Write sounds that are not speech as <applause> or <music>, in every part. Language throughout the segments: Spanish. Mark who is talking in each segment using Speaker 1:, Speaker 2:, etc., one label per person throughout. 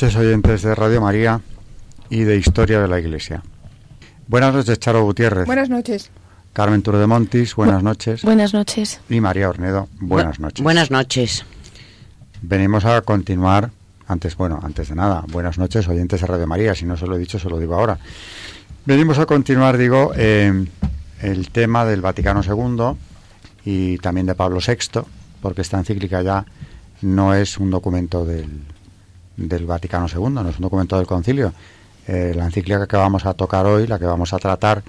Speaker 1: Noches, oyentes de Radio María y de Historia de la Iglesia. Buenas noches, Charo Gutiérrez.
Speaker 2: Buenas noches.
Speaker 1: Carmen Turo de Montis, buenas noches.
Speaker 3: Buenas noches.
Speaker 1: Y María Ornedo, buenas noches.
Speaker 4: Buenas noches.
Speaker 1: Venimos a continuar, antes, bueno, antes de nada, buenas noches, oyentes de Radio María. Si no se lo he dicho, se lo digo ahora. Venimos a continuar, digo, eh, el tema del Vaticano II y también de Pablo VI, porque esta encíclica ya no es un documento del del Vaticano II, no es un documento del concilio. Eh, la encíclica que vamos a tocar hoy, la que vamos a tratar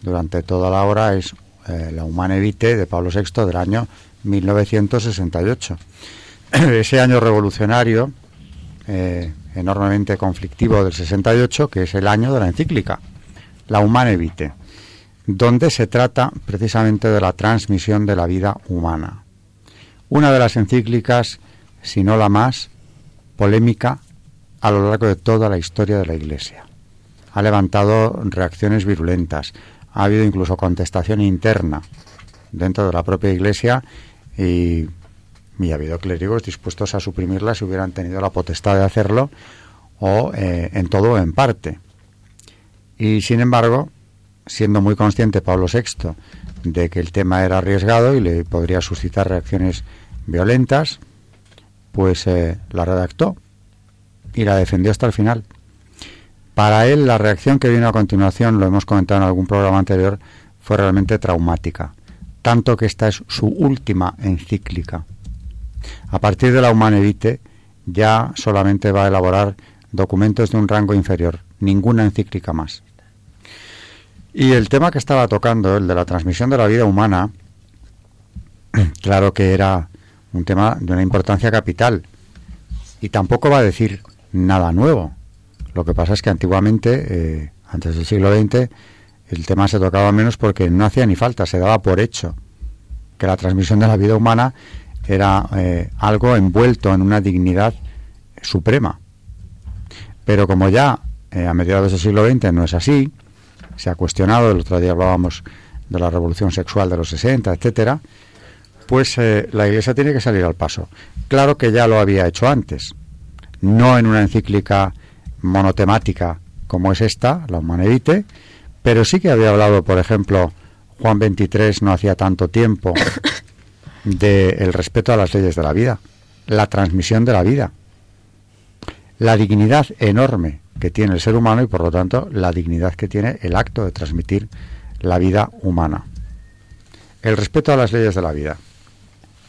Speaker 1: durante toda la hora, es eh, la Humane Vitae de Pablo VI del año 1968. <clears throat> Ese año revolucionario, eh, enormemente conflictivo del 68, que es el año de la encíclica, la Humane Vitae, donde se trata precisamente de la transmisión de la vida humana. Una de las encíclicas, si no la más, polémica a lo largo de toda la historia de la Iglesia. Ha levantado reacciones virulentas, ha habido incluso contestación interna dentro de la propia Iglesia y, ha habido clérigos dispuestos a suprimirla si hubieran tenido la potestad de hacerlo o eh, en todo o en parte. Y sin embargo, siendo muy consciente Pablo VI de que el tema era arriesgado y le podría suscitar reacciones violentas, pues eh, la redactó y la defendió hasta el final. Para él la reacción que vino a continuación, lo hemos comentado en algún programa anterior, fue realmente traumática, tanto que esta es su última encíclica. A partir de la Humane Vitae ya solamente va a elaborar documentos de un rango inferior, ninguna encíclica más. Y el tema que estaba tocando, el de la transmisión de la vida humana, <clears throat> claro que era un tema de una importancia capital. Y tampoco va a decir nada nuevo. Lo que pasa es que antiguamente, eh, antes del siglo XX, el tema se tocaba menos porque no hacía ni falta, se daba por hecho que la transmisión de la vida humana era eh, algo envuelto en una dignidad suprema. Pero como ya eh, a mediados del siglo XX no es así, se ha cuestionado, el otro día hablábamos de la revolución sexual de los 60, etcétera, pues eh, la Iglesia tiene que salir al paso. Claro que ya lo había hecho antes, no en una encíclica monotemática como es esta, la Humanevite, pero sí que había hablado, por ejemplo, Juan 23 no hacía tanto tiempo <laughs> del respeto a las leyes de la vida, la transmisión de la vida, la dignidad enorme que tiene el ser humano y por lo tanto la dignidad que tiene el acto de transmitir la vida humana. El respeto a las leyes de la vida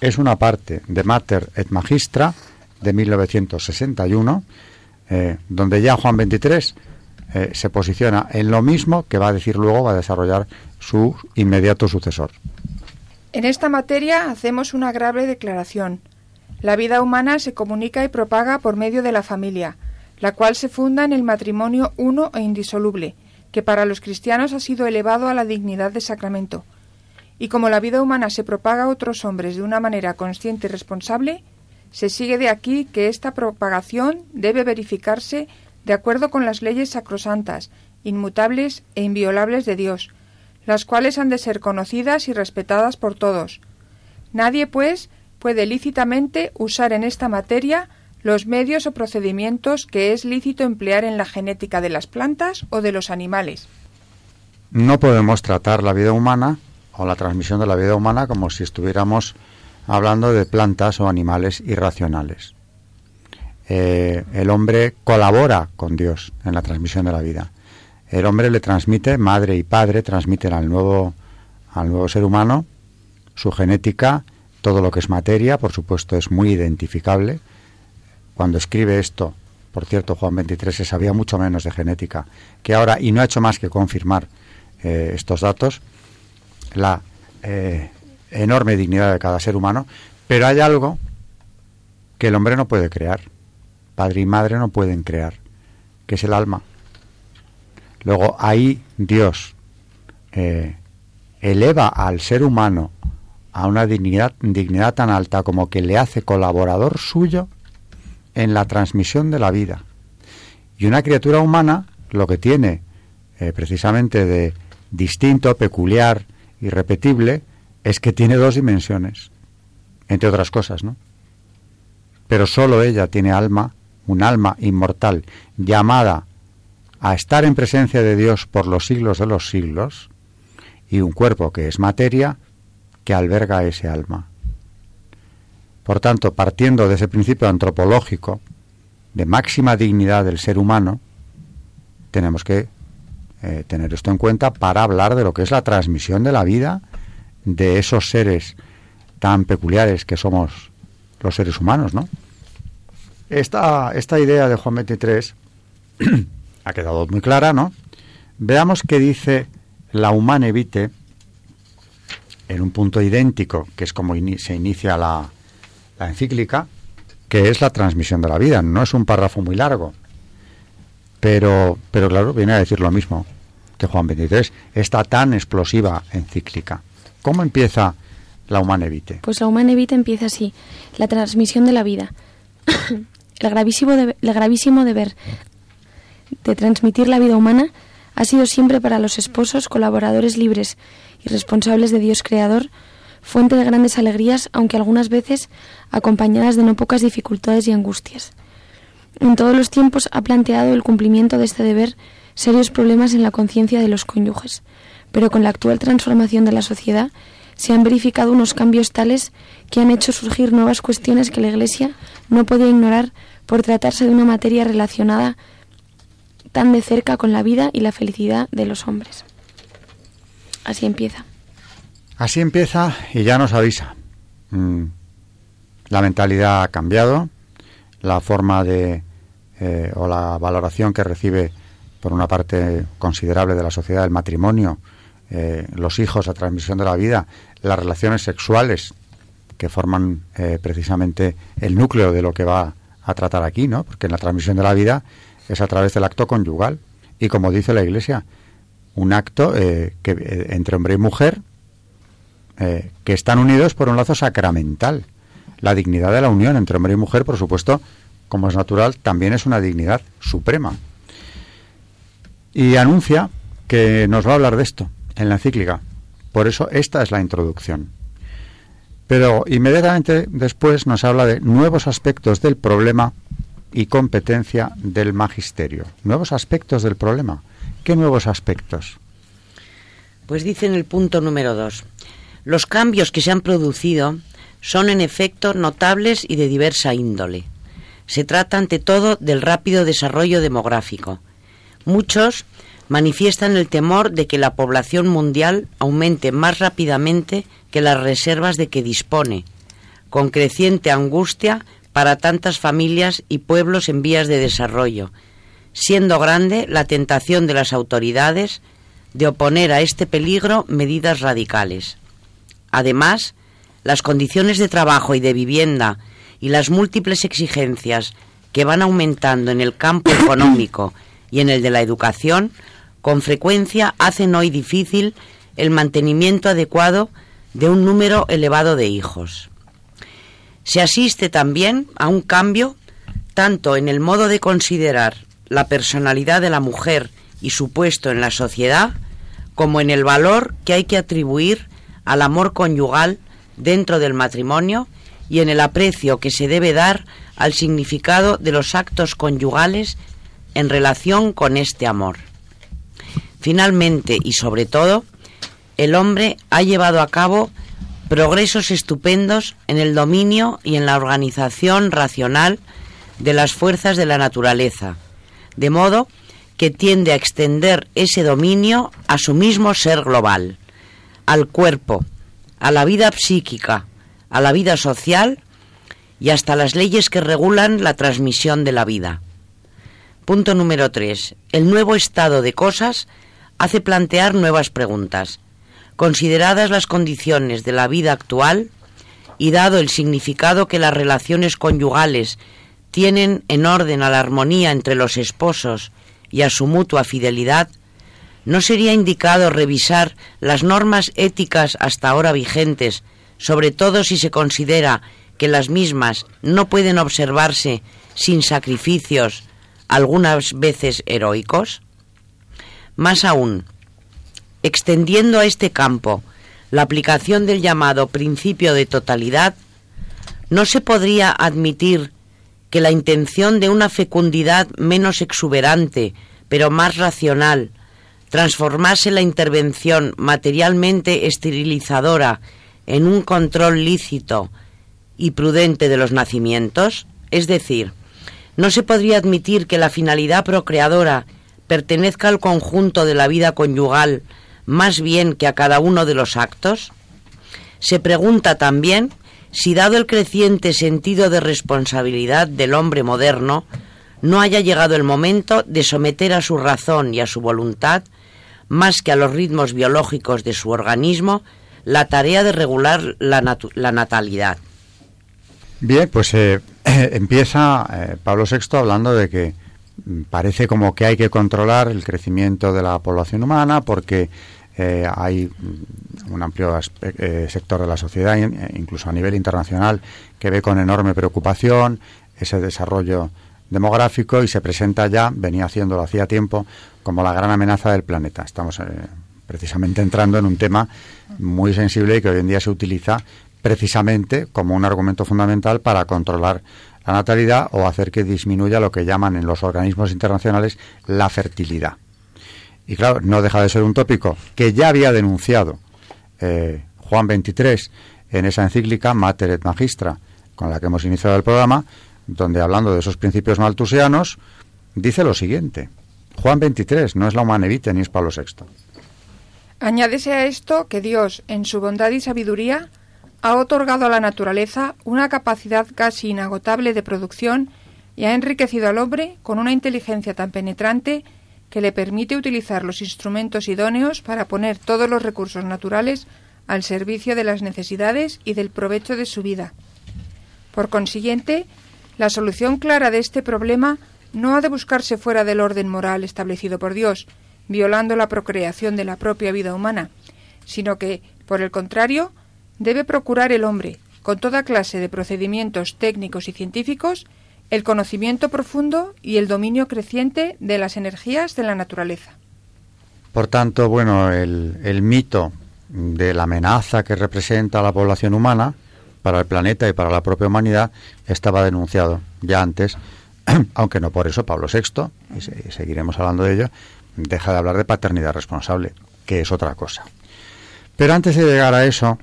Speaker 1: es una parte de Mater et Magistra de 1961, eh, donde ya Juan 23 eh, se posiciona en lo mismo que va a decir luego, va a desarrollar su inmediato sucesor.
Speaker 2: En esta materia hacemos una grave declaración. La vida humana se comunica y propaga por medio de la familia, la cual se funda en el matrimonio uno e indisoluble, que para los cristianos ha sido elevado a la dignidad de sacramento y como la vida humana se propaga a otros hombres de una manera consciente y responsable, se sigue de aquí que esta propagación debe verificarse de acuerdo con las leyes sacrosantas, inmutables e inviolables de Dios, las cuales han de ser conocidas y respetadas por todos. Nadie, pues, puede lícitamente usar en esta materia los medios o procedimientos que es lícito emplear en la genética de las plantas o de los animales.
Speaker 1: No podemos tratar la vida humana o la transmisión de la vida humana como si estuviéramos hablando de plantas o animales irracionales. Eh, el hombre colabora con Dios en la transmisión de la vida. El hombre le transmite, madre y padre transmiten al nuevo, al nuevo ser humano su genética, todo lo que es materia, por supuesto es muy identificable. Cuando escribe esto, por cierto, Juan 23 se sabía mucho menos de genética que ahora y no ha hecho más que confirmar eh, estos datos, la eh, enorme dignidad de cada ser humano, pero hay algo que el hombre no puede crear, padre y madre no pueden crear, que es el alma. Luego ahí Dios eh, eleva al ser humano a una dignidad, dignidad tan alta como que le hace colaborador suyo en la transmisión de la vida. Y una criatura humana lo que tiene eh, precisamente de distinto, peculiar, irrepetible, es que tiene dos dimensiones, entre otras cosas, ¿no? Pero solo ella tiene alma, un alma inmortal, llamada a estar en presencia de Dios por los siglos de los siglos, y un cuerpo que es materia, que alberga ese alma. Por tanto, partiendo de ese principio antropológico de máxima dignidad del ser humano, tenemos que eh, tener esto en cuenta para hablar de lo que es la transmisión de la vida de esos seres tan peculiares que somos los seres humanos, ¿no? Esta, esta idea de Juan 23 <clears throat> ha quedado muy clara, ¿no? Veamos qué dice la Humane Vitae en un punto idéntico, que es como se inicia la, la encíclica, que es la transmisión de la vida. No es un párrafo muy largo, pero, pero claro, viene a decir lo mismo que Juan 23, esta tan explosiva encíclica. ¿Cómo empieza la Humane Vitae?
Speaker 3: Pues la Humane Vitae empieza así, la transmisión de la vida. <coughs> el, gravísimo el gravísimo deber de transmitir la vida humana ha sido siempre para los esposos, colaboradores libres y responsables de Dios Creador, fuente de grandes alegrías, aunque algunas veces acompañadas de no pocas dificultades y angustias. En todos los tiempos ha planteado el cumplimiento de este deber serios problemas en la conciencia de los cónyuges, pero con la actual transformación de la sociedad se han verificado unos cambios tales que han hecho surgir nuevas cuestiones que la Iglesia no podía ignorar por tratarse de una materia relacionada tan de cerca con la vida y la felicidad de los hombres. Así empieza.
Speaker 1: Así empieza y ya nos avisa. Mm, la mentalidad ha cambiado, la forma de eh, o la valoración que recibe por una parte considerable de la sociedad el matrimonio, eh, los hijos, la transmisión de la vida, las relaciones sexuales que forman eh, precisamente el núcleo de lo que va a tratar aquí, ¿no? Porque la transmisión de la vida es a través del acto conyugal y como dice la Iglesia, un acto eh, que, eh, entre hombre y mujer que están unidos por un lazo sacramental. La dignidad de la unión entre hombre y mujer, por supuesto, como es natural, también es una dignidad suprema. Y anuncia que nos va a hablar de esto en la encíclica. Por eso esta es la introducción. Pero inmediatamente después nos habla de nuevos aspectos del problema y competencia del magisterio. Nuevos aspectos del problema. ¿Qué nuevos aspectos?
Speaker 4: Pues dice en el punto número dos, los cambios que se han producido son en efecto notables y de diversa índole. Se trata ante todo del rápido desarrollo demográfico. Muchos manifiestan el temor de que la población mundial aumente más rápidamente que las reservas de que dispone, con creciente angustia para tantas familias y pueblos en vías de desarrollo, siendo grande la tentación de las autoridades de oponer a este peligro medidas radicales. Además, las condiciones de trabajo y de vivienda y las múltiples exigencias que van aumentando en el campo económico y en el de la educación, con frecuencia hacen hoy difícil el mantenimiento adecuado de un número elevado de hijos. Se asiste también a un cambio tanto en el modo de considerar la personalidad de la mujer y su puesto en la sociedad, como en el valor que hay que atribuir al amor conyugal dentro del matrimonio y en el aprecio que se debe dar al significado de los actos conyugales en relación con este amor. Finalmente y sobre todo, el hombre ha llevado a cabo progresos estupendos en el dominio y en la organización racional de las fuerzas de la naturaleza, de modo que tiende a extender ese dominio a su mismo ser global, al cuerpo, a la vida psíquica, a la vida social y hasta las leyes que regulan la transmisión de la vida. Punto número 3. El nuevo estado de cosas hace plantear nuevas preguntas. Consideradas las condiciones de la vida actual y dado el significado que las relaciones conyugales tienen en orden a la armonía entre los esposos y a su mutua fidelidad, ¿no sería indicado revisar las normas éticas hasta ahora vigentes, sobre todo si se considera que las mismas no pueden observarse sin sacrificios, algunas veces heroicos? Más aún, extendiendo a este campo la aplicación del llamado principio de totalidad, ¿no se podría admitir que la intención de una fecundidad menos exuberante, pero más racional, transformase la intervención materialmente esterilizadora en un control lícito y prudente de los nacimientos? Es decir, ¿no se podría admitir que la finalidad procreadora pertenezca al conjunto de la vida conyugal más bien que a cada uno de los actos? Se pregunta también si dado el creciente sentido de responsabilidad del hombre moderno, no haya llegado el momento de someter a su razón y a su voluntad, más que a los ritmos biológicos de su organismo, la tarea de regular la, natalidad.
Speaker 1: Bien, pues eh, <clears throat> empieza eh, Pablo VI hablando de que mm, parece como que hay que controlar el crecimiento de la población humana porque eh, hay un amplio eh, sector de la sociedad, eh, incluso a nivel internacional, que ve con enorme preocupación ese desarrollo demográfico y se presenta ya, venía haciéndolo hacía tiempo, como la gran amenaza del planeta. Estamos precisamente entrando en un tema muy sensible y que hoy en día se utiliza precisamente como un argumento fundamental para controlar la natalidad o hacer que disminuya lo que llaman en los organismos internacionales la fertilidad. Y claro, no deja de ser un tópico que ya había denunciado eh, Juan XXIII en esa encíclica Mater et Magistra, con la que hemos iniciado el programa, donde hablando de esos principios maltusianos, dice lo siguiente. Juan XXIII no es la humanevite ni es Pablo VI.
Speaker 2: Añádese a esto que Dios, en su bondad y sabiduría, ha otorgado a la naturaleza una capacidad casi inagotable de producción y ha enriquecido al hombre con una inteligencia tan penetrante que le permite utilizar los instrumentos idóneos para poner todos los recursos naturales al servicio de las necesidades y del provecho de su vida. Por consiguiente, la solución clara de este problema no ha de buscarse fuera del orden moral establecido por Dios, violando la procreación de la propia vida humana, sino que, por el contrario, debe procurar el hombre, con toda clase de procedimientos técnicos y científicos, el conocimiento profundo y el dominio creciente de las energías de la naturaleza.
Speaker 1: Por tanto, bueno, el, mito de la amenaza que representa la población humana para el planeta y para la propia humanidad estaba denunciado ya antes, <clears throat> aunque no por eso Pablo VI, y, seguiremos hablando de ello, deja de hablar de paternidad responsable, que es otra cosa. Pero antes de llegar a eso,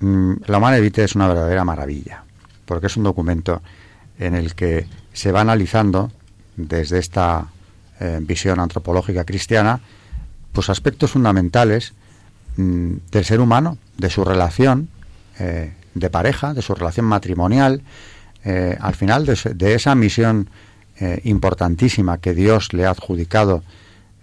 Speaker 1: mm, la Humana Evite es una verdadera maravilla, porque es un documento en el que se va analizando desde esta eh, visión antropológica cristiana pues aspectos fundamentales mm, del ser humano, de su relación eh, de pareja, de su relación matrimonial, eh, al final de, esa misión importantísima que Dios le ha adjudicado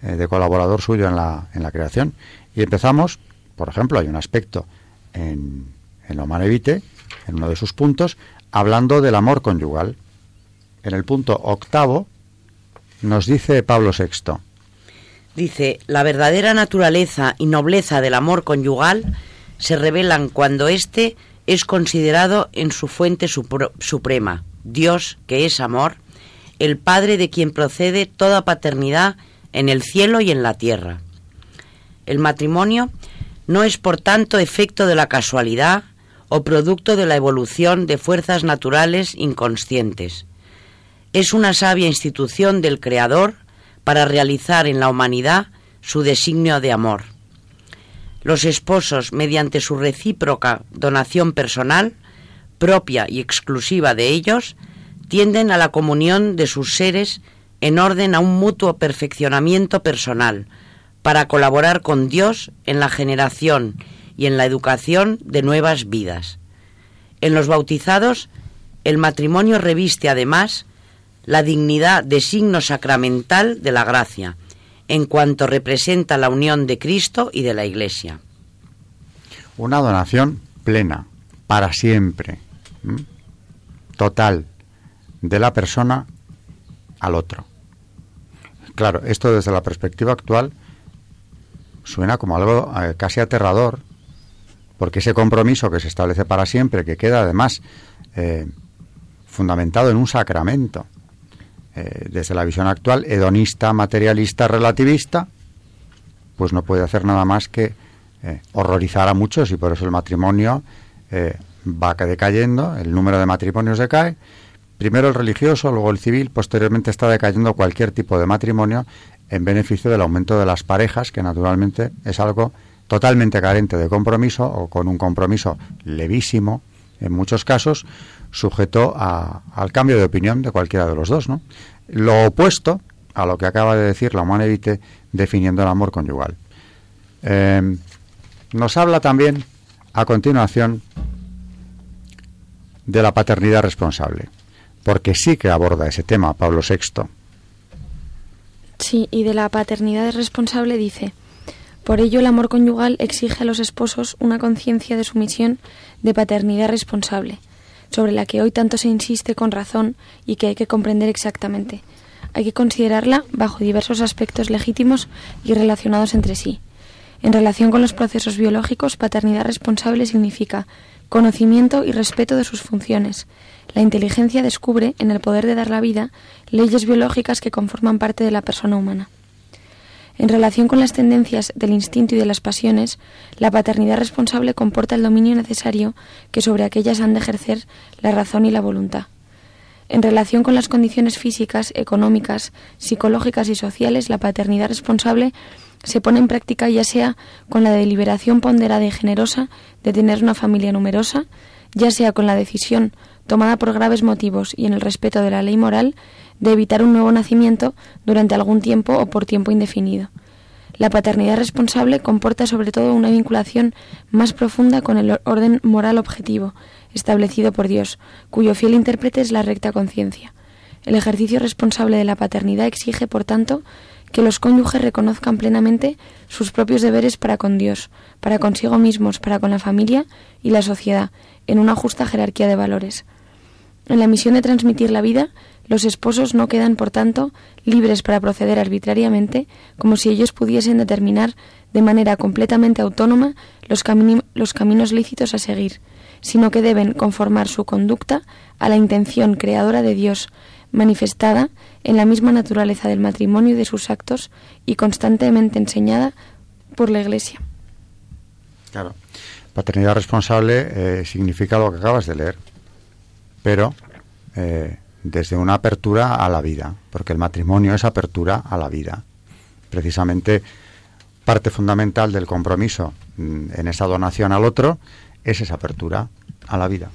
Speaker 1: de colaborador suyo en la, en la creación. Y empezamos, por ejemplo, hay un aspecto en, en lo Manevite, en uno de sus puntos, hablando del amor conyugal. En el punto octavo nos dice Pablo VI.
Speaker 4: Dice, la verdadera naturaleza y nobleza del amor conyugal se revelan cuando éste es considerado en su fuente suprema, Dios, que es amor, el Padre de quien procede toda paternidad en el cielo y en la tierra. El matrimonio no es por tanto efecto de la casualidad, o producto de la evolución de fuerzas naturales inconscientes. Es una sabia institución del Creador para realizar en la humanidad su designio de amor. Los esposos, mediante su recíproca donación personal, propia y exclusiva de ellos, tienden a la comunión de sus seres en orden a un mutuo perfeccionamiento personal, para colaborar con Dios en la generación y en la educación de nuevas vidas. En los bautizados, el matrimonio reviste además la dignidad de signo sacramental de la gracia, en cuanto representa la unión de Cristo y de la Iglesia.
Speaker 1: Una donación plena, para siempre, total, de la persona al otro. Claro, esto desde la perspectiva actual suena como algo eh, casi aterrador, porque ese compromiso que se establece para siempre, que queda además eh, fundamentado en un sacramento, eh, desde la visión actual, hedonista, materialista, relativista, pues no puede hacer nada más que horrorizar a muchos y por eso el matrimonio va decayendo, el número de matrimonios decae, primero el religioso, luego el civil, posteriormente está decayendo cualquier tipo de matrimonio en beneficio del aumento de las parejas, que naturalmente es algo totalmente carente de compromiso o con un compromiso levísimo, en muchos casos, sujeto al cambio de opinión de cualquiera de los dos. ¿no? Lo opuesto a lo que acaba de decir la humana definiendo el amor conyugal. Eh, nos habla también, a continuación, de la paternidad responsable, porque sí que aborda ese tema Pablo VI
Speaker 3: Sí, y de la paternidad responsable dice, por ello el amor conyugal exige a los esposos una conciencia de sumisión de paternidad responsable, sobre la que hoy tanto se insiste con razón y que hay que comprender exactamente. Hay que considerarla bajo diversos aspectos legítimos y relacionados entre sí. En relación con los procesos biológicos, paternidad responsable significa conocimiento y respeto de sus funciones, la inteligencia descubre, en el poder de dar la vida, leyes biológicas que conforman parte de la persona humana. En relación con las tendencias del instinto y de las pasiones, la paternidad responsable comporta el dominio necesario que sobre aquellas han de ejercer la razón y la voluntad. En relación con las condiciones físicas, económicas, psicológicas y sociales, la paternidad responsable se pone en práctica ya sea con la deliberación ponderada y generosa de tener una familia numerosa, ya sea con la decisión tomada por graves motivos y en el respeto de la ley moral, de evitar un nuevo nacimiento durante algún tiempo o por tiempo indefinido. La paternidad responsable comporta sobre todo una vinculación más profunda con el orden moral objetivo, establecido por Dios, cuyo fiel intérprete es la recta conciencia. El ejercicio responsable de la paternidad exige, por tanto, que los cónyuges reconozcan plenamente sus propios deberes para con Dios, para consigo mismos, para con la familia y la sociedad, en una justa jerarquía de valores. En la misión de transmitir la vida, los esposos no quedan, por tanto, libres para proceder arbitrariamente, como si ellos pudiesen determinar de manera completamente autónoma los, caminos lícitos a seguir, sino que deben conformar su conducta a la intención creadora de Dios, manifestada en la misma naturaleza del matrimonio y de sus actos y constantemente enseñada por la Iglesia.
Speaker 1: Claro. Paternidad responsable eh, significa lo que acabas de leer pero eh, desde una apertura a la vida, porque el matrimonio es apertura a la vida. Precisamente parte fundamental del compromiso mm, en esa donación al otro es esa apertura a la vida.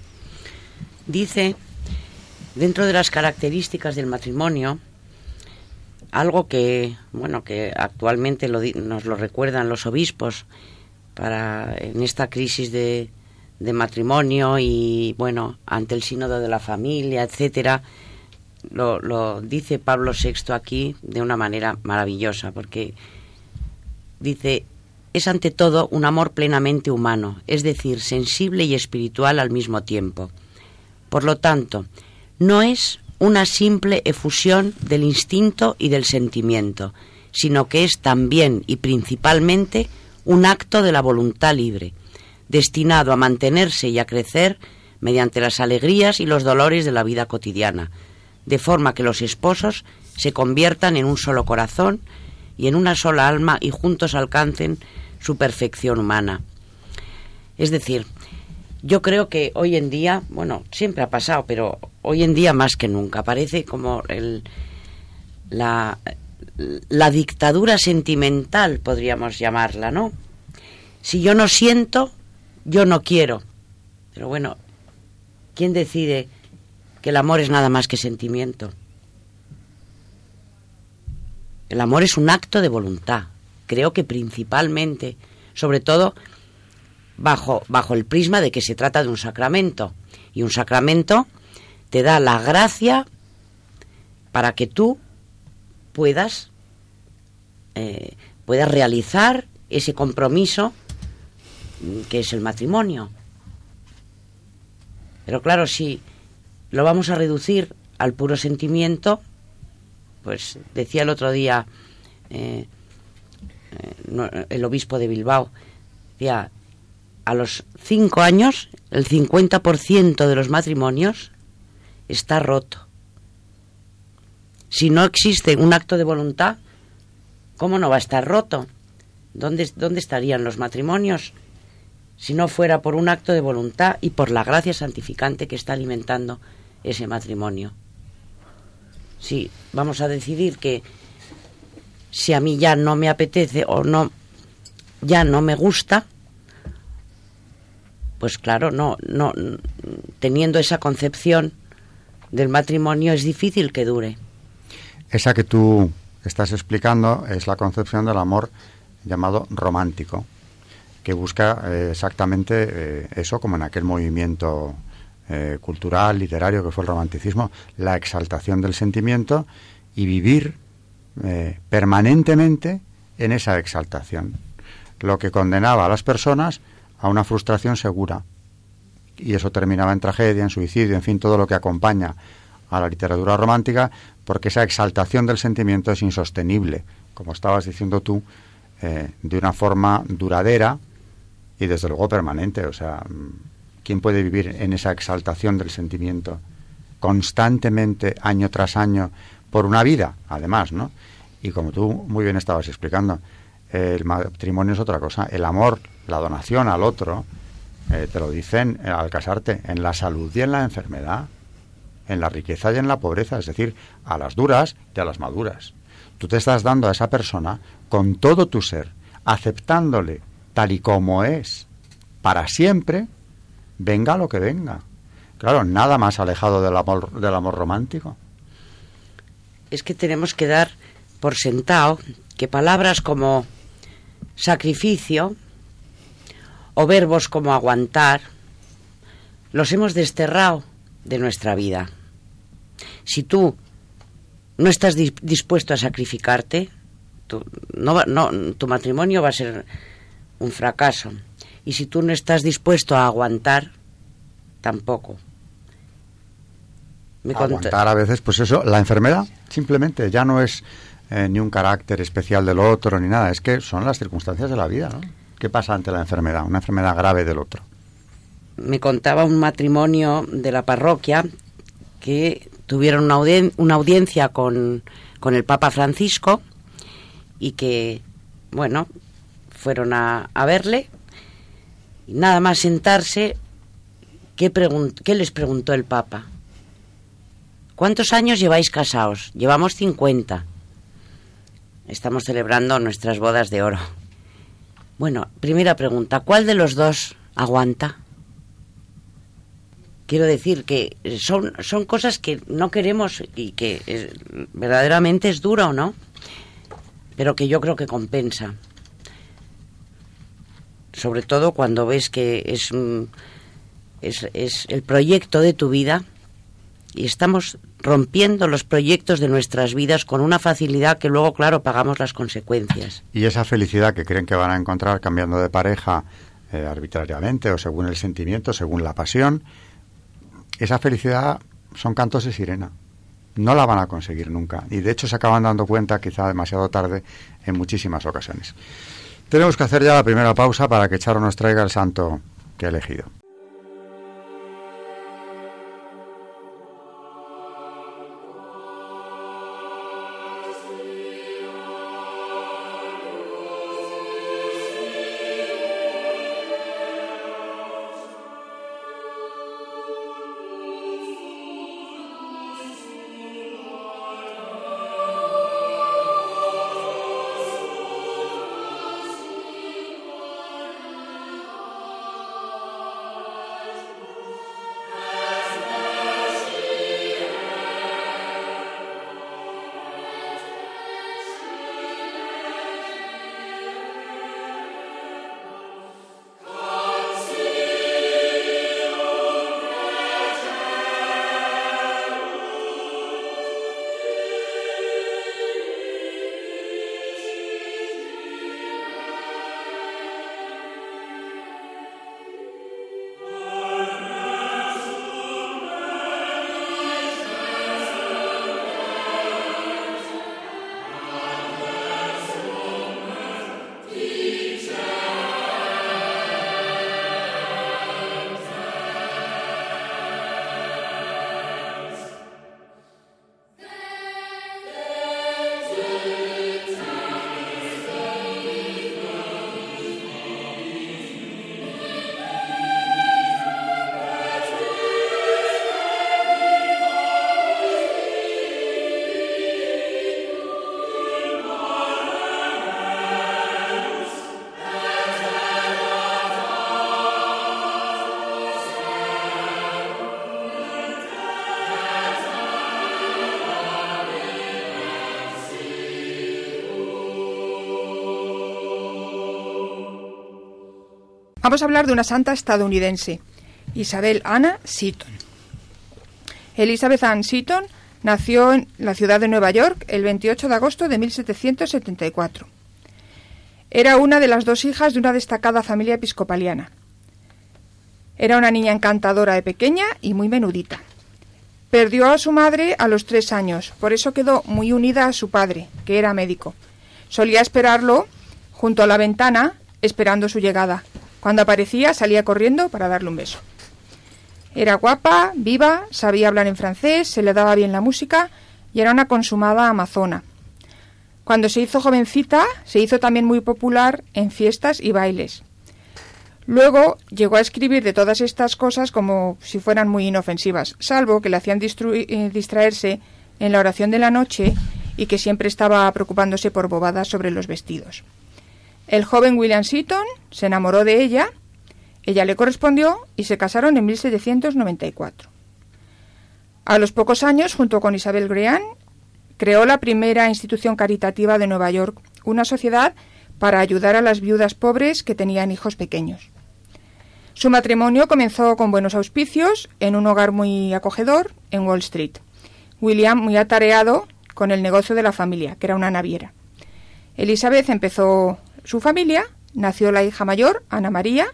Speaker 4: Dice, dentro de las características del matrimonio, algo que, bueno, que actualmente nos lo recuerdan los obispos para en esta crisis de, de matrimonio y bueno, ante el sínodo de la familia, etcétera, lo, lo dice Pablo VI aquí de una manera maravillosa, porque dice, es ante todo un amor plenamente humano, es decir, sensible y espiritual al mismo tiempo. Por lo tanto, no es una simple efusión del instinto y del sentimiento, sino que es también y principalmente un acto de la voluntad libre, destinado a mantenerse y a crecer mediante las alegrías y los dolores de la vida cotidiana, de forma que los esposos se conviertan en un solo corazón y en una sola alma y juntos alcancen su perfección humana. Es decir, yo creo que hoy en día, bueno, siempre ha pasado, pero hoy en día más que nunca, parece como el, la, la dictadura sentimental, podríamos llamarla, ¿no? Si yo no siento, yo no quiero. Pero bueno, ¿quién decide que el amor es nada más que sentimiento? El amor es un acto de voluntad. Creo que principalmente, sobre todo bajo, bajo el prisma de que se trata de un sacramento. Y un sacramento te da la gracia para que tú puedas eh, pueda realizar ese compromiso que es el matrimonio. Pero claro, si lo vamos a reducir al puro sentimiento, pues decía el otro día eh, eh, el obispo de Bilbao, decía, a los cinco años el 50% de los matrimonios está roto. Si no existe un acto de voluntad, ¿cómo no va a estar roto? ¿Dónde, dónde estarían los matrimonios? Si no fuera por un acto de voluntad y por la gracia santificante que está alimentando ese matrimonio. Si vamos a decidir que si a mí ya no me apetece o no ya no me gusta, pues claro, no no teniendo esa concepción del matrimonio es difícil que dure.
Speaker 1: Esa que tú estás explicando es la concepción del amor llamado romántico que busca eh, exactamente eh, eso, como en aquel movimiento eh, cultural, literario que fue el romanticismo, la exaltación del sentimiento y vivir permanentemente en esa exaltación, lo que condenaba a las personas a una frustración segura. Y eso terminaba en tragedia, en suicidio, en fin, todo lo que acompaña a la literatura romántica, porque esa exaltación del sentimiento es insostenible, como estabas diciendo tú, de una forma duradera, y desde luego permanente. O sea, ¿quién puede vivir en esa exaltación del sentimiento constantemente, año tras año, por una vida, además, ¿no? Y como tú muy bien estabas explicando, el matrimonio es otra cosa. El amor, la donación al otro, eh, te lo dicen al casarte, en la salud y en la enfermedad, en la riqueza y en la pobreza, es decir, a las duras y a las maduras. Tú te estás dando a esa persona con todo tu ser, aceptándole tal y como es, para siempre, venga lo que venga. Claro, nada más alejado del amor, del amor romántico.
Speaker 4: Es que tenemos que dar por sentado que palabras como sacrificio o verbos como aguantar los hemos desterrado de nuestra vida. Si tú no estás dispuesto a sacrificarte, tu, no, no, tu matrimonio va a ser un fracaso. Y si tú no estás dispuesto a aguantar, tampoco.
Speaker 1: aguantar a veces, pues eso, la enfermedad simplemente ya no es eh, ni un carácter especial del otro ni nada, es que son las circunstancias de la vida, ¿no? ¿Qué pasa ante la enfermedad? Una enfermedad grave del otro.
Speaker 4: Me contaba un matrimonio de la parroquia que tuvieron una, una audiencia con, con el Papa Francisco y que, bueno, fueron a, verle y nada más sentarse, ¿qué, ¿qué les preguntó el Papa? ¿Cuántos años lleváis casados? Llevamos 50. Estamos celebrando nuestras bodas de oro. Bueno, primera pregunta, ¿cuál de los dos aguanta? Quiero decir que son, son cosas que no queremos y que verdaderamente es duro, ¿no? Pero que yo creo que compensa sobre todo cuando ves que es, es, es el proyecto de tu vida y estamos rompiendo los proyectos de nuestras vidas con una facilidad que luego, claro, pagamos las consecuencias.
Speaker 1: Y esa felicidad que creen que van a encontrar cambiando de pareja eh, arbitrariamente o según el sentimiento, según la pasión, esa felicidad son cantos de sirena. No la van a conseguir nunca. Y de hecho se acaban dando cuenta, quizá demasiado tarde, en muchísimas ocasiones. Tenemos que hacer ya la primera pausa para que Charo nos traiga el santo que ha elegido.
Speaker 2: Vamos a hablar de una santa estadounidense, Isabel Anna Seton. Elizabeth Ann Seton nació en la ciudad de Nueva York el 28 de agosto de 1774. Era una de las dos hijas de una destacada familia episcopaliana. Era una niña encantadora de pequeña y muy menudita. Perdió a su madre a los tres años, por eso quedó muy unida a su padre, que era médico. Solía esperarlo junto a la ventana, esperando su llegada. Cuando aparecía, salía corriendo para darle un beso. Era guapa, viva, sabía hablar en francés, se le daba bien la música y era una consumada amazona. Cuando se hizo jovencita, se hizo también muy popular en fiestas y bailes. Luego llegó a escribir de todas estas cosas como si fueran muy inofensivas, salvo que le hacían eh, distraerse en la oración de la noche y que siempre estaba preocupándose por bobadas sobre los vestidos. El joven William Seaton se enamoró de ella, ella le correspondió y se casaron en 1794. A los pocos años, junto con Isabel Grean, creó la primera institución caritativa de Nueva York, una sociedad para ayudar a las viudas pobres que tenían hijos pequeños. Su matrimonio comenzó con buenos auspicios en un hogar muy acogedor en Wall Street. William muy atareado con el negocio de la familia, que era una naviera. Elizabeth empezó su familia, nació la hija mayor, Ana María,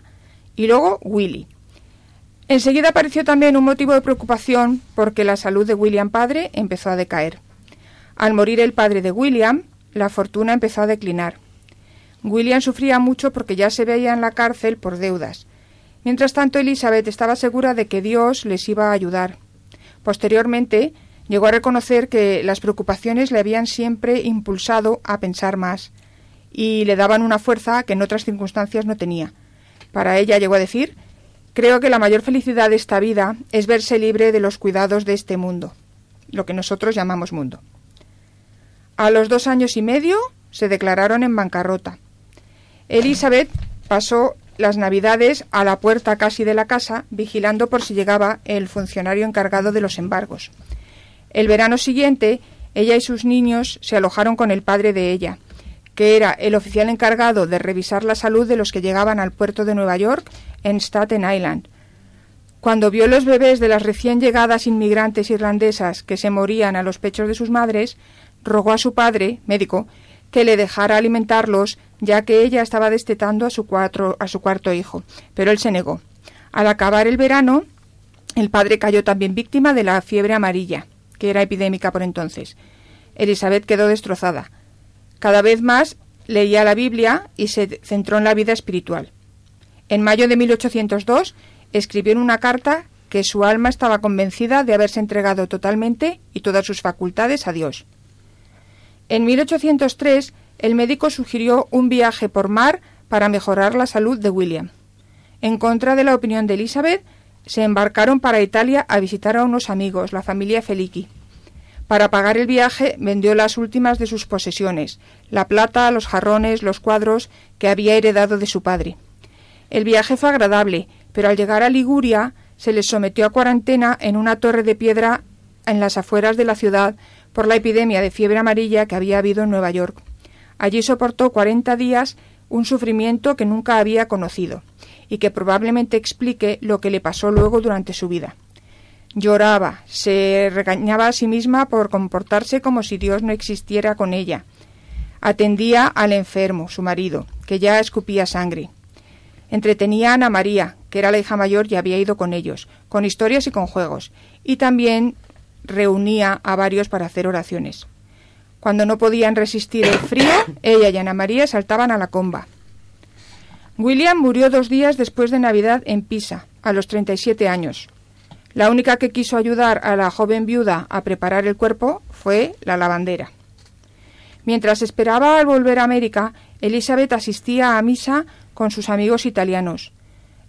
Speaker 2: y luego Willy. Enseguida apareció también un motivo de preocupación porque la salud de William padre empezó a decaer. Al morir el padre de William, la fortuna empezó a declinar. William sufría mucho porque ya se veía en la cárcel por deudas. Mientras tanto, Elizabeth estaba segura de que Dios les iba a ayudar. Posteriormente, llegó a reconocer que las preocupaciones le habían siempre impulsado a pensar más y le daban una fuerza que en otras circunstancias no tenía. Para ella llegó a decir, creo que la mayor felicidad de esta vida es verse libre de los cuidados de este mundo, lo que nosotros llamamos mundo. A los dos años y medio se declararon en bancarrota. Elizabeth pasó las navidades a la puerta casi de la casa, vigilando por si llegaba el funcionario encargado de los embargos. El verano siguiente, ella y sus niños se alojaron con el padre de ella, que era el oficial encargado de revisar la salud de los que llegaban al puerto de Nueva York en Staten Island. Cuando vio los bebés de las recién llegadas inmigrantes irlandesas que se morían a los pechos de sus madres, rogó a su padre, médico, que le dejara alimentarlos, ya que ella estaba destetando a su, a su cuarto hijo, pero él se negó. Al acabar el verano, el padre cayó también víctima de la fiebre amarilla, que era epidémica por entonces. Elizabeth quedó destrozada. Cada vez más leía la Biblia y se centró en la vida espiritual. En mayo de 1802 escribió en una carta que su alma estaba convencida de haberse entregado totalmente y todas sus facultades a Dios. En 1803, el médico sugirió un viaje por mar para mejorar la salud de William. En contra de la opinión de Elizabeth, se embarcaron para Italia a visitar a unos amigos, la familia Felici. Para pagar el viaje vendió las últimas de sus posesiones, la plata, los jarrones, los cuadros que había heredado de su padre. El viaje fue agradable, pero al llegar a Liguria se les sometió a cuarentena en una torre de piedra en las afueras de la ciudad por la epidemia de fiebre amarilla que había habido en Nueva York. Allí soportó cuarenta días un sufrimiento que nunca había conocido y que probablemente explique lo que le pasó luego durante su vida. Lloraba, se regañaba a sí misma por comportarse como si Dios no existiera con ella. Atendía al enfermo, su marido, que ya escupía sangre. Entretenía a Ana María, que era la hija mayor y había ido con ellos, con historias y con juegos, y también reunía a varios para hacer oraciones. Cuando no podían resistir el frío, ella y Ana María saltaban a la comba. William murió dos días después de Navidad en Pisa, a los 37 años. La única que quiso ayudar a la joven viuda a preparar el cuerpo fue la lavandera. Mientras esperaba al volver a América, Elizabeth asistía a misa con sus amigos italianos.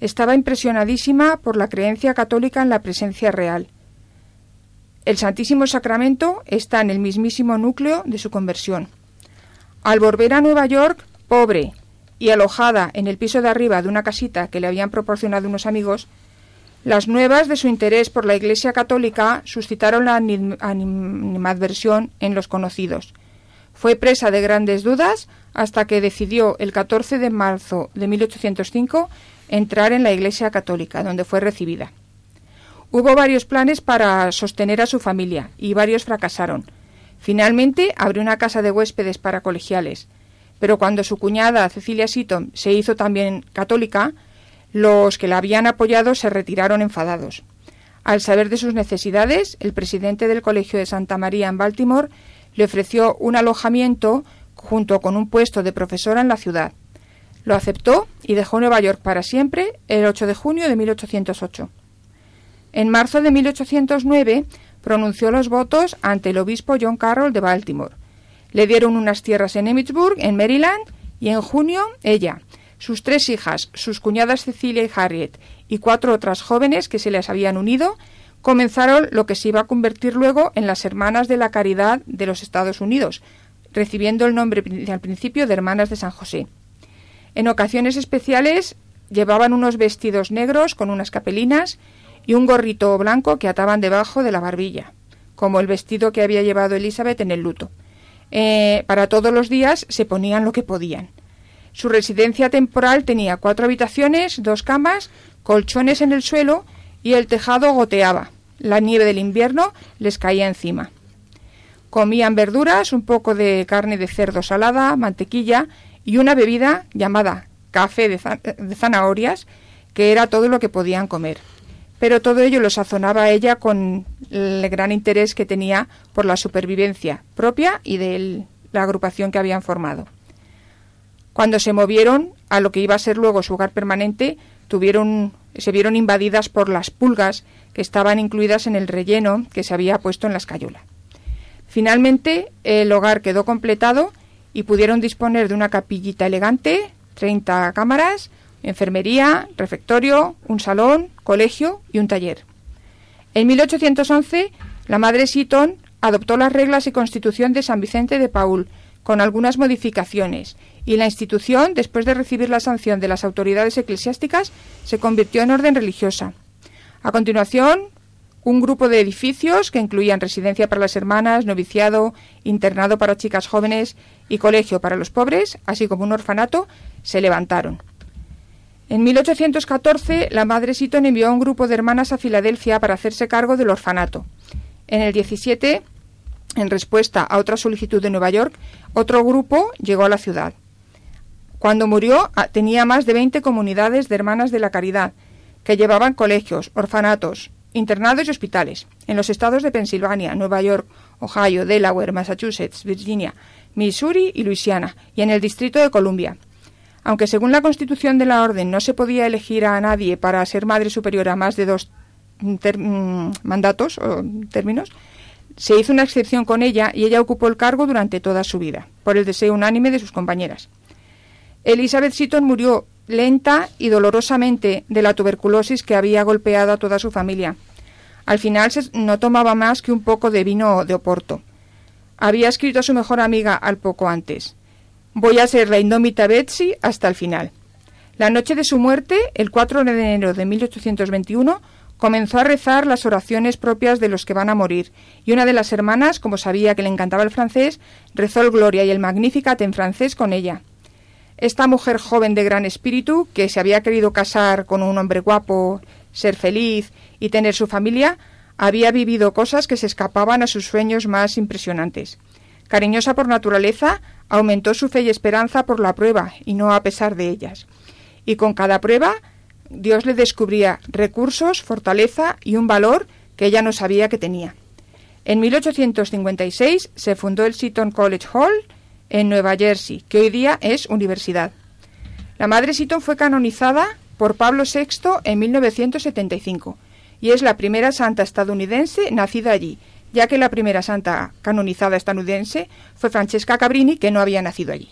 Speaker 2: Estaba impresionadísima por la creencia católica en la presencia real. El Santísimo Sacramento está en el mismísimo núcleo de su conversión. Al volver a Nueva York, pobre y alojada en el piso de arriba de una casita que le habían proporcionado unos amigos, las nuevas de su interés por la Iglesia Católica suscitaron la animadversión en los conocidos. Fue presa de grandes dudas hasta que decidió el 14 de marzo de 1805 entrar en la Iglesia Católica, donde fue recibida. Hubo varios planes para sostener a su familia y varios fracasaron. Finalmente abrió una casa de huéspedes para colegiales, pero cuando su cuñada Cecilia Seaton se hizo también católica, los que la habían apoyado se retiraron enfadados. Al saber de sus necesidades, el presidente del Colegio de Santa María en Baltimore le ofreció un alojamiento junto con un puesto de profesora en la ciudad. Lo aceptó y dejó Nueva York para siempre el 8 de junio de 1808. En marzo de 1809 pronunció los votos ante el obispo John Carroll de Baltimore. Le dieron unas tierras en Emmitsburg, en Maryland, y en junio ella, sus tres hijas, sus cuñadas Cecilia y Harriet, y cuatro otras jóvenes que se les habían unido, comenzaron lo que se iba a convertir luego en las Hermanas de la Caridad de los Estados Unidos, recibiendo el nombre al principio de Hermanas de San José. En ocasiones especiales llevaban unos vestidos negros con unas capelinas y un gorrito blanco que ataban debajo de la barbilla, como el vestido que había llevado Elizabeth en el luto. Eh, para todos los días se ponían lo que podían. Su residencia temporal tenía cuatro habitaciones, dos camas, colchones en el suelo y el tejado goteaba. La nieve del invierno les caía encima. Comían verduras, un poco de carne de cerdo salada, mantequilla y una bebida llamada café de, zanahorias, que era todo lo que podían comer. Pero todo ello lo sazonaba ella con el gran interés que tenía por la supervivencia propia y de la agrupación que habían formado. Cuando se movieron a lo que iba a ser luego su hogar permanente, tuvieron, se vieron invadidas por las pulgas que estaban incluidas en el relleno que se había puesto en la escayola. Finalmente, el hogar quedó completado y pudieron disponer de una capillita elegante, 30 cámaras, enfermería, refectorio, un salón, colegio y un taller. En 1811, la madre Seaton adoptó las reglas y constitución de San Vicente de Paul, con algunas modificaciones, y la institución, después de recibir la sanción de las autoridades eclesiásticas, se convirtió en orden religiosa. A continuación, un grupo de edificios que incluían residencia para las hermanas, noviciado, internado para chicas jóvenes y colegio para los pobres, así como un orfanato, se levantaron. En 1814, la madre Seaton envió a un grupo de hermanas a Filadelfia para hacerse cargo del orfanato. En el 17, en respuesta a otra solicitud de Nueva York, otro grupo llegó a la ciudad. Cuando murió, ah, tenía más de 20 comunidades de hermanas de la caridad, que llevaban colegios, orfanatos, internados y hospitales en los estados de Pensilvania, Nueva York, Ohio, Delaware, Massachusetts, Virginia, Missouri y Luisiana, y en el Distrito de Columbia. Aunque según la Constitución de la Orden no se podía elegir a nadie para ser madre superiora a más de dos mm, mandatos o términos, se hizo una excepción con ella y ella ocupó el cargo durante toda su vida, por el deseo unánime de sus compañeras. Elizabeth Seaton murió lenta y dolorosamente de la tuberculosis que había golpeado a toda su familia. Al final no tomaba más que un poco de vino de Oporto. Había escrito a su mejor amiga al poco antes. Voy a ser la indómita Betsy hasta el final. La noche de su muerte, el 4 de enero de 1821, comenzó a rezar las oraciones propias de los que van a morir, y una de las hermanas, como sabía que le encantaba el francés, rezó el Gloria y el Magnificat en francés con ella. Esta mujer joven de gran espíritu, que se había querido casar con un hombre guapo, ser feliz y tener su familia, había vivido cosas que se escapaban a sus sueños más impresionantes. Cariñosa por naturaleza, aumentó su fe y esperanza por la prueba, y no a pesar de ellas. Y con cada prueba, Dios le descubría recursos, fortaleza y un valor que ella no sabía que tenía. En 1856 se fundó el Seton College Hall en Nueva Jersey, que hoy día es universidad. La Madre Seaton fue canonizada por Pablo VI en 1975 y es la primera santa estadounidense nacida allí, ya que la primera santa canonizada estadounidense fue Francesca Cabrini, que no había nacido allí.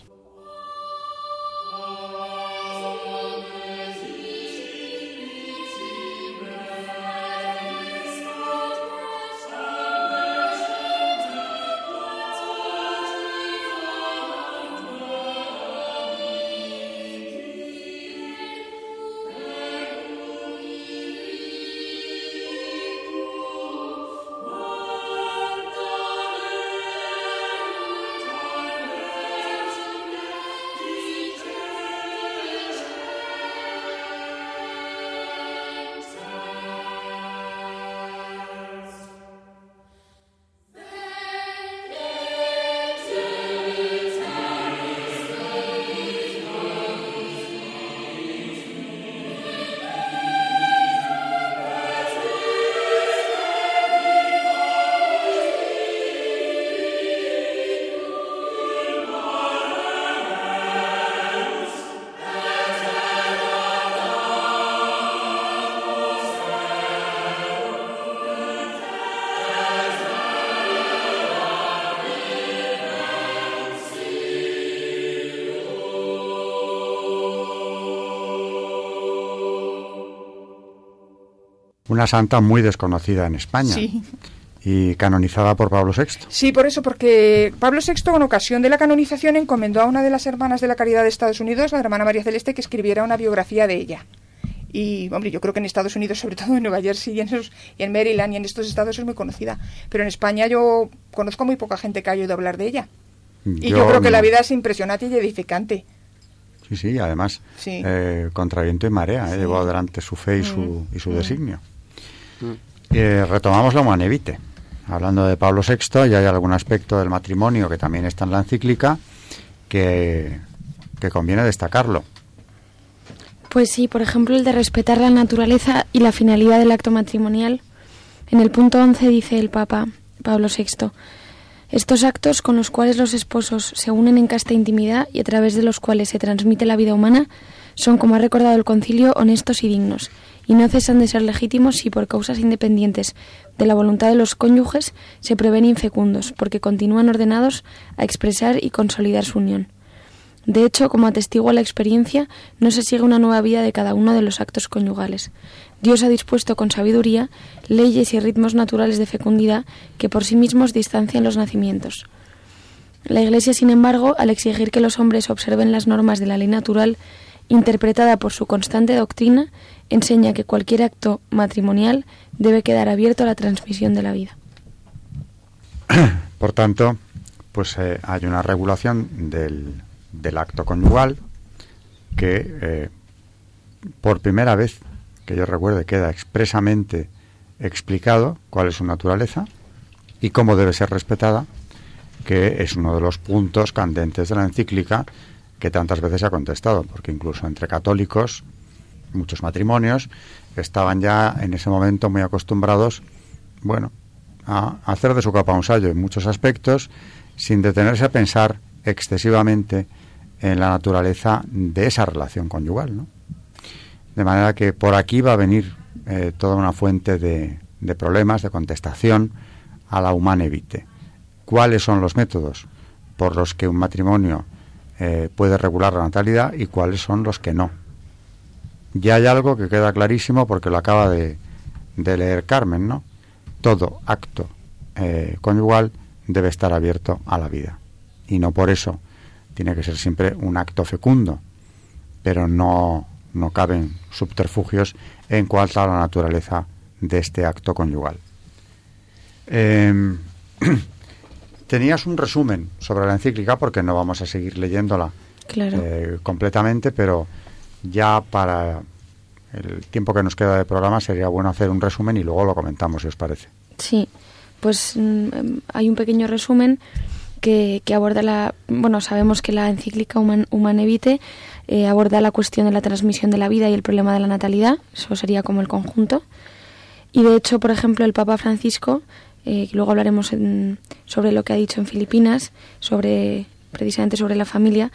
Speaker 1: Una santa muy desconocida en España.
Speaker 2: Sí.
Speaker 1: Y canonizada por Pablo VI.
Speaker 2: Sí, por eso, porque Pablo VI, con ocasión de la canonización, encomendó a una de las hermanas de la Caridad de Estados Unidos, la hermana María Celeste, que escribiera una biografía de ella. Y, hombre, yo creo que en Estados Unidos, sobre todo en Nueva Jersey y en, y en Maryland y en estos estados es muy conocida. Pero en España yo conozco muy poca gente que haya oído hablar de ella. Y yo, creo que la vida es impresionante y edificante.
Speaker 1: Sí, sí, además,
Speaker 2: Sí.
Speaker 1: eh, contra viento y marea, eh,
Speaker 2: Sí.
Speaker 1: llevó adelante su fe y su,
Speaker 2: Mm.
Speaker 1: y su
Speaker 2: Mm.
Speaker 1: designio. Eh, retomamos la Humanevite. Hablando de Pablo VI, ya hay algún aspecto del matrimonio que también está en la encíclica que, que conviene destacarlo.
Speaker 3: Pues sí, por ejemplo, el de respetar la naturaleza y la finalidad del acto matrimonial. En el punto 11 dice el Papa Pablo VI, estos actos con los cuales los esposos se unen en casta intimidad y a través de los cuales se transmite la vida humana son, como ha recordado el concilio, honestos y dignos, y no cesan de ser legítimos si por causas independientes de la voluntad de los cónyuges se prevén infecundos, porque continúan ordenados a expresar y consolidar su unión. De hecho, como atestigua la experiencia, no se sigue una nueva vida de cada uno de los actos conyugales. Dios ha dispuesto con sabiduría leyes y ritmos naturales de fecundidad que por sí mismos distancian los nacimientos. La Iglesia, sin embargo, al exigir que los hombres observen las normas de la ley natural, interpretada por su constante doctrina, enseña que cualquier acto matrimonial debe quedar abierto a la transmisión de la vida.
Speaker 1: Por tanto, pues eh, hay una regulación del, del acto conyugal que eh, por primera vez que yo recuerde queda expresamente explicado cuál es su naturaleza y cómo debe ser respetada, que es uno de los puntos candentes de la encíclica que tantas veces se ha contestado, porque incluso entre católicos muchos matrimonios estaban ya en ese momento muy acostumbrados, bueno, a hacer de su capa un sallo en muchos aspectos, sin detenerse a pensar excesivamente en la naturaleza de esa relación conyugal, ¿no? De manera que por aquí va a venir eh, toda una fuente de, de problemas, de contestación a la humana evite. ¿Cuáles son los métodos por los que un matrimonio eh, puede regular la natalidad y cuáles son los que no? Ya hay algo que queda clarísimo porque lo acaba de, leer Carmen, ¿no? Todo acto eh, conyugal debe estar abierto a la vida. Y no por eso tiene que ser siempre un acto fecundo, pero no, no caben subterfugios en cuanto a la naturaleza de este acto conyugal. Eh, <clears throat> tenías un resumen sobre la encíclica porque no vamos a seguir leyéndola
Speaker 3: Claro.
Speaker 1: eh, completamente, pero ya para el tiempo que nos queda de programa sería bueno hacer un resumen y luego lo comentamos, si os parece.
Speaker 3: Sí, pues mm, em, hay un pequeño resumen que, que aborda la... Bueno, sabemos que la encíclica Human, Human Evite eh, aborda la cuestión de la transmisión de la vida y el problema de la natalidad, eso sería como el conjunto. Y de hecho, por ejemplo, el Papa Francisco, eh, luego hablaremos en- sobre lo que ha dicho en Filipinas, sobre precisamente sobre la familia,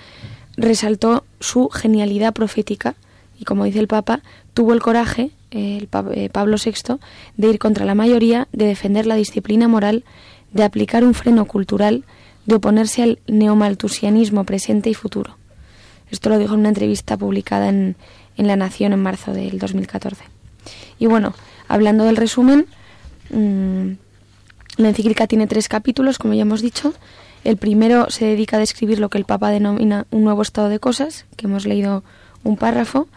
Speaker 3: resaltó su genialidad profética y, como dice el Papa, tuvo el coraje, eh, el eh, Pablo VI, de ir contra la mayoría, de defender la disciplina moral, de aplicar un freno cultural, de oponerse al neomaltusianismo presente y futuro. Esto lo dijo en una entrevista publicada en, en La Nación en marzo del 2014. Y bueno, hablando del resumen, mm, la encíclica tiene tres capítulos, como ya hemos dicho. El primero se dedica a describir lo que el Papa denomina un nuevo estado de cosas, que hemos leído un párrafo.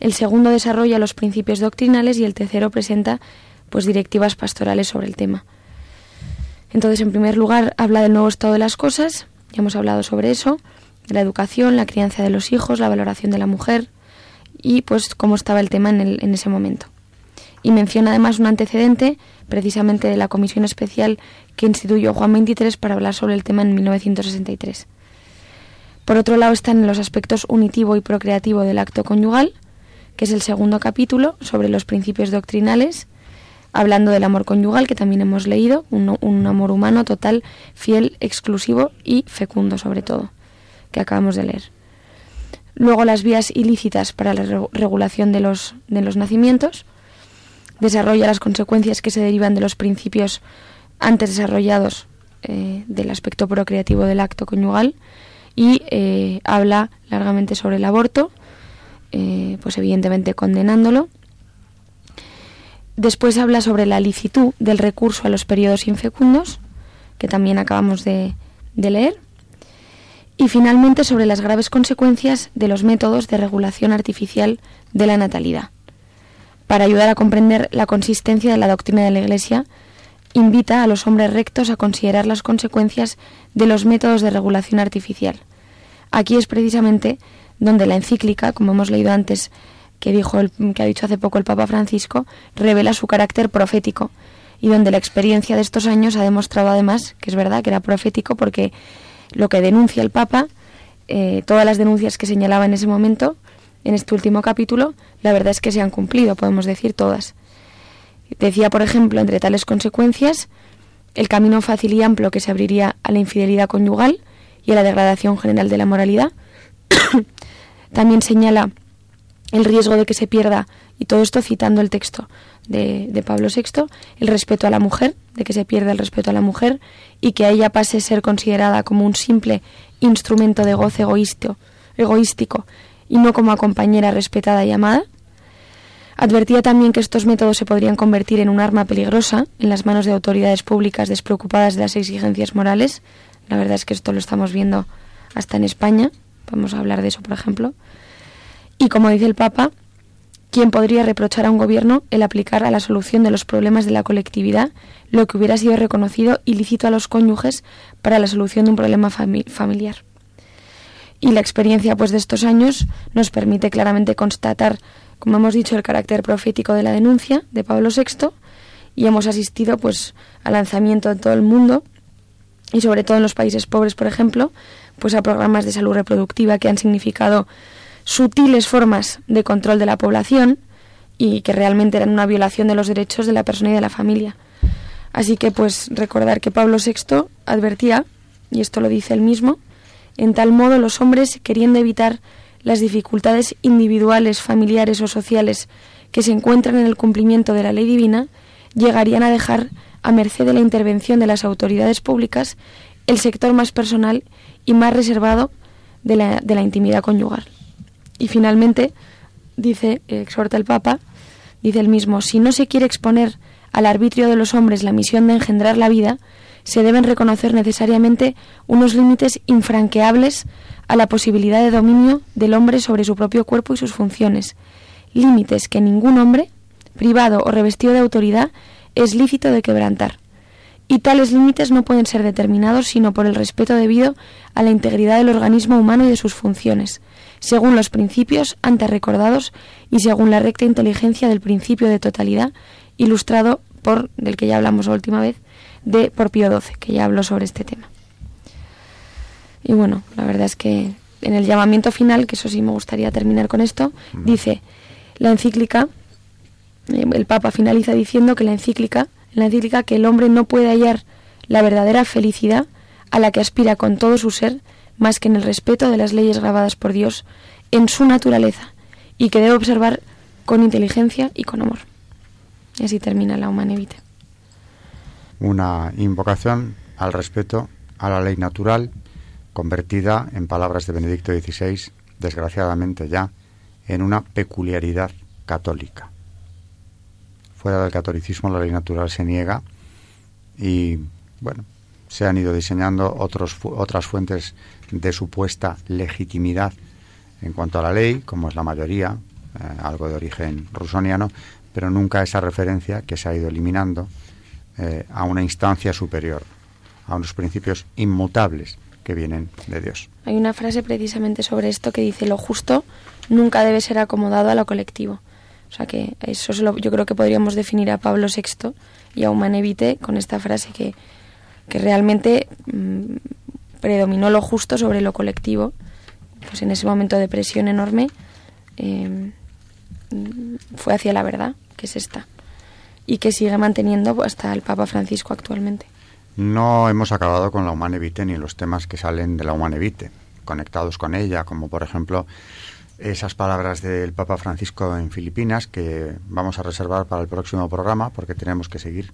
Speaker 3: El segundo desarrolla los principios doctrinales y el tercero presenta pues directivas pastorales sobre el tema. Entonces, en primer lugar, habla del nuevo estado de las cosas, ya hemos hablado sobre eso, la educación, la crianza de los hijos, la valoración de la mujer y pues cómo estaba el tema en ese momento. Y menciona además un antecedente, precisamente de la comisión especial que instituyó Juan XXIII para hablar sobre el tema en 1963. Por otro lado están los aspectos unitivo y procreativo del acto conyugal, que es el segundo capítulo sobre los principios doctrinales, hablando del amor conyugal, que también hemos leído, un, un amor humano total, fiel, exclusivo y fecundo sobre todo, que acabamos de leer. Luego las vías ilícitas para la re- regulación de los, de los nacimientos, desarrolla las consecuencias que se derivan de los principios antes desarrollados eh, del aspecto procreativo del acto conyugal y eh, habla largamente sobre el aborto, eh, pues evidentemente condenándolo. Después habla sobre la licitud del recurso a los periodos infecundos, que también acabamos de, de leer. Y finalmente sobre las graves consecuencias de los métodos de regulación artificial de la natalidad. Para ayudar a comprender la consistencia de la doctrina de la Iglesia, invita a los hombres rectos a considerar las consecuencias de los métodos de regulación artificial. Aquí es precisamente donde la encíclica, como hemos leído antes, que dijo el, que ha dicho hace poco el Papa Francisco, revela su carácter profético y donde la experiencia de estos años ha demostrado además que es verdad que era profético porque lo que denuncia el Papa, eh, todas las denuncias que señalaba en ese momento, en este último capítulo, la verdad es que se han cumplido, podemos decir todas. Decía, por ejemplo, entre tales consecuencias, el camino fácil y amplio que se abriría a la infidelidad conyugal y a la degradación general de la moralidad. <coughs> También señala el riesgo de que se pierda, y todo esto citando el texto de, de, Pablo VI, el respeto a la mujer, de que se pierda el respeto a la mujer y que a ella pase a ser considerada como un simple instrumento de goce egoísto, egoístico y no como a compañera respetada y amada. Advertía también que estos métodos se podrían convertir en un arma peligrosa en las manos de autoridades públicas despreocupadas de las exigencias morales. La verdad es que esto lo estamos viendo hasta en España. Vamos a hablar de eso, por ejemplo. Y como dice el Papa, ¿quién podría reprochar a un gobierno el aplicar a la solución de los problemas de la colectividad lo que hubiera sido reconocido ilícito a los cónyuges para la solución de un problema familiar? Y la experiencia pues de estos años nos permite claramente constatar como hemos dicho, el carácter profético de la denuncia de Pablo VI y hemos asistido pues al lanzamiento en todo el mundo y sobre todo en los países pobres, por ejemplo, pues a programas de salud reproductiva que han significado sutiles formas de control de la población y que realmente eran una violación de los derechos de la persona y de la familia. Así que pues recordar que Pablo VI advertía, y esto lo dice él mismo, en tal modo los hombres, queriendo evitar las dificultades individuales, familiares o sociales que se encuentran en el cumplimiento de la ley divina, llegarían a dejar a merced de la intervención de las autoridades públicas el sector más personal y más reservado de la, de la intimidad conyugal. Y finalmente, dice, exhorta el Papa, dice el mismo, si no se quiere exponer al arbitrio de los hombres la misión de engendrar la vida, se deben reconocer necesariamente unos límites infranqueables a la posibilidad de dominio del hombre sobre su propio cuerpo y sus funciones, límites que ningún hombre, privado o revestido de autoridad, es lícito de quebrantar. Y tales límites no pueden ser determinados sino por el respeto debido a la integridad del organismo humano y de sus funciones, según los principios antes recordados y según la recta inteligencia del principio de totalidad, ilustrado por, del que ya hablamos la última vez, de por Pío XII, que ya habló sobre este tema. Y bueno, la verdad es que en el llamamiento final, que eso sí me gustaría terminar con esto, dice la encíclica, eh, el Papa finaliza diciendo que la encíclica, la encíclica que el hombre no puede hallar la verdadera felicidad a la que aspira con todo su ser más que en el respeto de las leyes grabadas por Dios en su naturaleza y que debe observar con inteligencia y con amor. Y así termina la Humanevite.
Speaker 1: Una invocación al respeto a la ley natural convertida, en palabras de Benedicto XVI, desgraciadamente ya, en una peculiaridad católica. Fuera del catolicismo la ley natural se niega y, bueno, se han ido diseñando otros, otras fuentes de supuesta legitimidad en cuanto a la ley, como es la mayoría, eh, algo de origen rusoniano, pero nunca esa referencia que se ha ido eliminando eh, a una instancia superior, a unos principios inmutables que vienen de Dios.
Speaker 3: Hay una frase precisamente sobre esto que dice lo justo nunca debe ser acomodado a lo colectivo. O sea que eso yo creo que podríamos definir a Pablo VI y a Humanevite con esta frase que, que realmente mm, predominó lo justo sobre lo colectivo. Pues en ese momento de presión enorme eh, fue hacia la verdad, que es esta, y que sigue manteniendo hasta el Papa Francisco actualmente.
Speaker 1: No hemos acabado con la Humanevite ni los temas que salen de la Humanevite, conectados con ella, como por ejemplo esas palabras del Papa Francisco en Filipinas que vamos a reservar para el próximo programa porque tenemos que seguir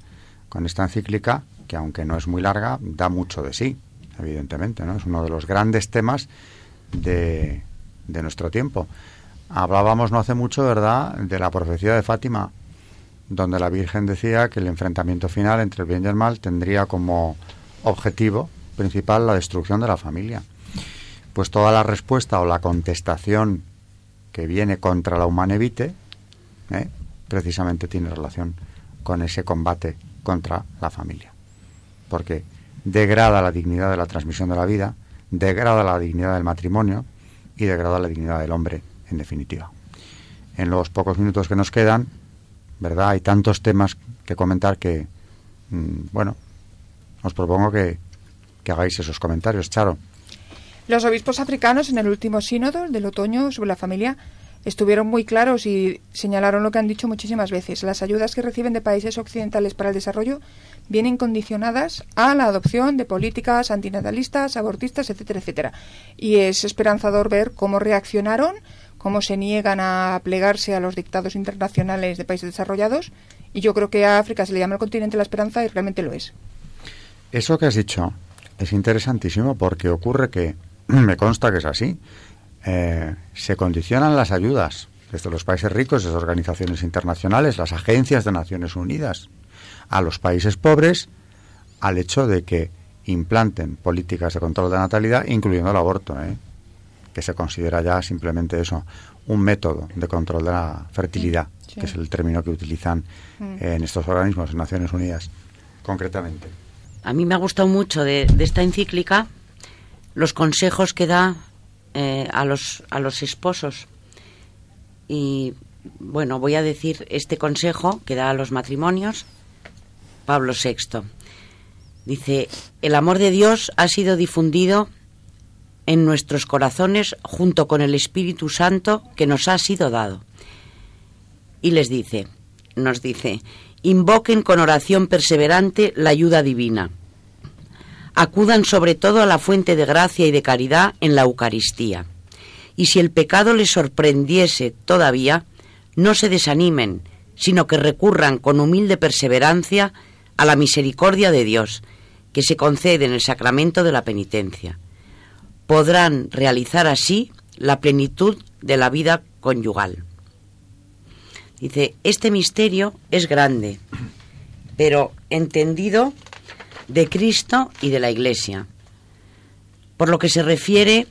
Speaker 1: con esta encíclica que aunque no es muy larga da mucho de sí, evidentemente, ¿no? Es uno de los grandes temas de, de nuestro tiempo. Hablábamos no hace mucho, ¿verdad?, de la profecía de Fátima donde la Virgen decía que el enfrentamiento final entre el bien y el mal tendría como objetivo principal la destrucción de la familia. Pues toda la respuesta o la contestación que viene contra la humanevite ¿eh? precisamente tiene relación con ese combate contra la familia. Porque degrada la dignidad de la transmisión de la vida, degrada la dignidad del matrimonio y degrada la dignidad del hombre, en definitiva. En los pocos minutos que nos quedan, ¿verdad? Hay tantos temas que comentar que, mm, bueno, os propongo que, que hagáis esos comentarios. Charo.
Speaker 2: Los obispos africanos en el último sínodo del otoño sobre la familia estuvieron muy claros y señalaron lo que han dicho muchísimas veces. Las ayudas que reciben de países occidentales para el desarrollo vienen condicionadas a la adopción de políticas antinatalistas, abortistas, etcétera, etcétera. Y es esperanzador ver cómo reaccionaron, cómo se niegan a plegarse a los dictados internacionales de países desarrollados. Y yo creo que a África se le llama el continente de la esperanza y realmente lo es.
Speaker 1: Eso que has dicho es interesantísimo porque ocurre que, <clears throat> me consta que es así, eh, se condicionan las ayudas desde los países ricos, desde organizaciones internacionales, las agencias de Naciones Unidas, a los países pobres, al hecho de que implanten políticas de control de natalidad, incluyendo el aborto, ¿eh? Que se considera ya simplemente eso, un método de control de la fertilidad, que es el término que utilizan mm. en estos organismos, en Naciones Unidas, concretamente.
Speaker 4: A mí me ha gustado mucho de esta encíclica los consejos que da eh, a, los, a los esposos. Y bueno, voy a decir este consejo que da a los matrimonios Pablo VI. Dice, el amor de Dios ha sido difundido en nuestros corazones junto con el Espíritu Santo que nos ha sido dado. Y les dice, nos dice, invoquen con oración perseverante la ayuda divina acudan sobre todo a la fuente de gracia y de caridad en la Eucaristía. Y si el pecado les sorprendiese todavía, no se desanimen, sino que recurran con humilde perseverancia a la misericordia de Dios, que se concede en el sacramento de la penitencia. Podrán realizar así la plenitud de la vida conyugal. Dice, este misterio es grande, pero entendido de Cristo y de la Iglesia. Por lo que se refiere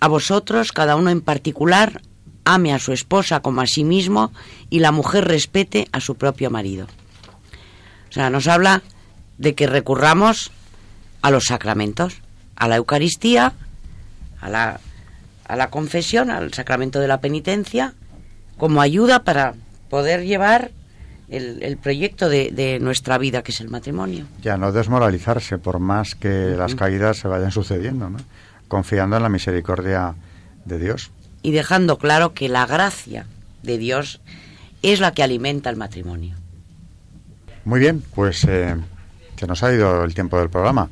Speaker 4: a vosotros, cada uno en particular, ame a su esposa como a sí mismo y la mujer respete a su propio marido. O sea, nos habla de que recurramos a los sacramentos, a la Eucaristía, a la, a la confesión, al sacramento de la penitencia, como ayuda para poder llevar el, proyecto de, nuestra vida, que es el matrimonio.
Speaker 1: Ya, no desmoralizarse por más que las caídas se vayan sucediendo, ¿no? confiando en la misericordia de Dios.
Speaker 4: Y dejando claro que la gracia de Dios es la que alimenta el matrimonio.
Speaker 1: Muy bien, pues eh, se nos ha ido el tiempo del programa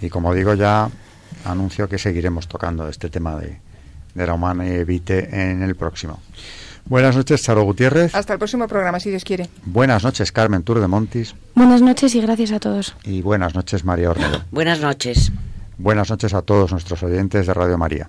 Speaker 1: y como digo ya anuncio que seguiremos tocando este tema de, de la humana y evite en el próximo. Buenas noches, Charo Gutiérrez.
Speaker 2: Hasta el próximo programa, si Dios quiere.
Speaker 1: Buenas noches, Carmen Tour de Montis.
Speaker 3: Buenas noches y gracias a todos.
Speaker 1: Y buenas noches, María Ornedo.
Speaker 4: Buenas noches.
Speaker 1: Buenas noches a todos nuestros oyentes de Radio María.